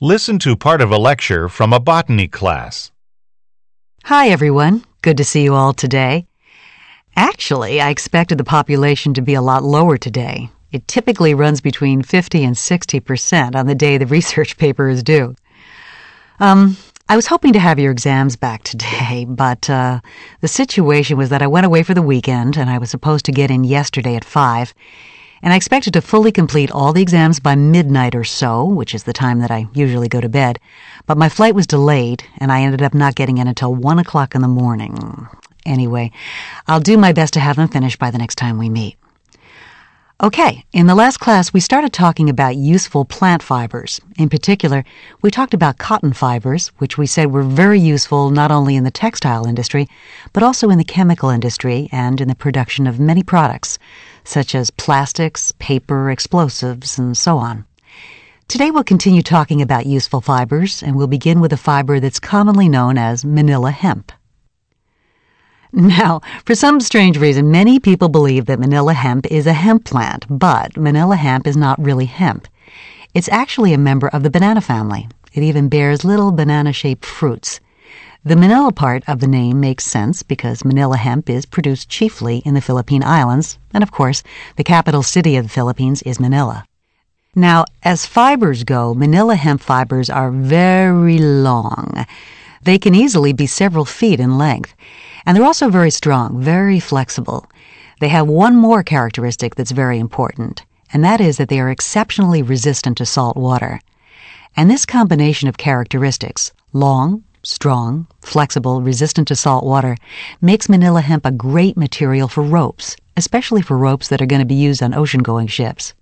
Listen to part of a lecture from a botany class. Hi, everyone. Good to see you all today. Actually, I expected the population to be a lot lower today. It typically runs between 50 and 60 percent on the day the research paper is due. Um, I was hoping to have your exams back today, but uh, the situation was that I went away for the weekend and I was supposed to get in yesterday at 5, and I expected to fully complete all the exams by midnight or so, which is the time that I usually go to bed. But my flight was delayed, and I ended up not getting in until 1 o'clock in the morning. Anyway, I'll do my best to have them finished by the next time we meet. Okay, in the last class, we started talking about useful plant fibers. In particular, we talked about cotton fibers, which we said were very useful not only in the textile industry, but also in the chemical industry and in the production of many products, such as plastics, paper, explosives, and so on. Today we'll continue talking about useful fibers, and we'll begin with a fiber that's commonly known as manila hemp. Now, for some strange reason, many people believe that manila hemp is a hemp plant, but manila hemp is not really hemp. It's actually a member of the banana family. It even bears little banana shaped fruits. The Manila part of the name makes sense because Manila hemp is produced chiefly in the Philippine Islands, and of course, the capital city of the Philippines is Manila. Now, as fibers go, Manila hemp fibers are very long. They can easily be several feet in length. And they're also very strong, very flexible. They have one more characteristic that's very important, and that is that they are exceptionally resistant to salt water. And this combination of characteristics, long, strong, flexible, resistant to salt water, makes manila hemp a great material for ropes, especially for ropes that are going to be used on ocean going ships.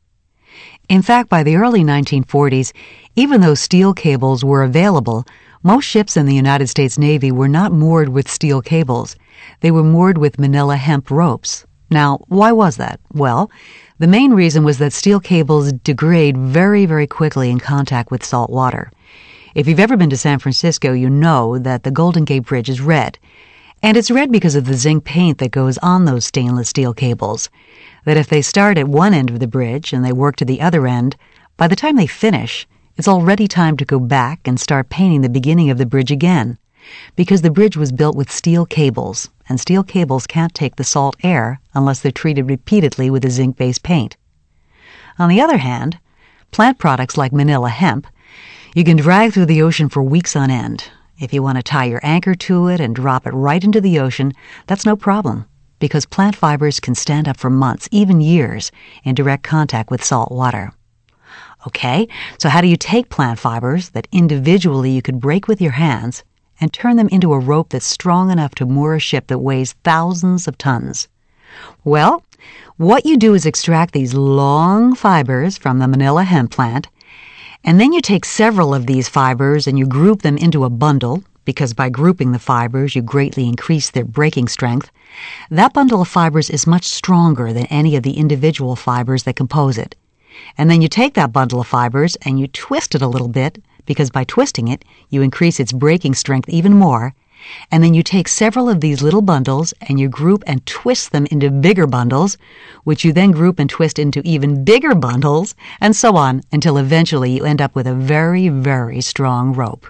In fact, by the early 1940s, even though steel cables were available, most ships in the United States Navy were not moored with steel cables. They were moored with manila hemp ropes. Now, why was that? Well, the main reason was that steel cables degrade very, very quickly in contact with salt water. If you've ever been to San Francisco, you know that the Golden Gate Bridge is red. And it's red because of the zinc paint that goes on those stainless steel cables. That if they start at one end of the bridge and they work to the other end, by the time they finish, it's already time to go back and start painting the beginning of the bridge again, because the bridge was built with steel cables, and steel cables can't take the salt air unless they're treated repeatedly with a zinc based paint. On the other hand, plant products like manila hemp, you can drag through the ocean for weeks on end. If you want to tie your anchor to it and drop it right into the ocean, that's no problem, because plant fibers can stand up for months, even years, in direct contact with salt water. Okay, so how do you take plant fibers that individually you could break with your hands and turn them into a rope that's strong enough to moor a ship that weighs thousands of tons? Well, what you do is extract these long fibers from the manila hemp plant, and then you take several of these fibers and you group them into a bundle, because by grouping the fibers you greatly increase their breaking strength. That bundle of fibers is much stronger than any of the individual fibers that compose it. And then you take that bundle of fibers and you twist it a little bit, because by twisting it, you increase its breaking strength even more. And then you take several of these little bundles and you group and twist them into bigger bundles, which you then group and twist into even bigger bundles, and so on until eventually you end up with a very, very strong rope.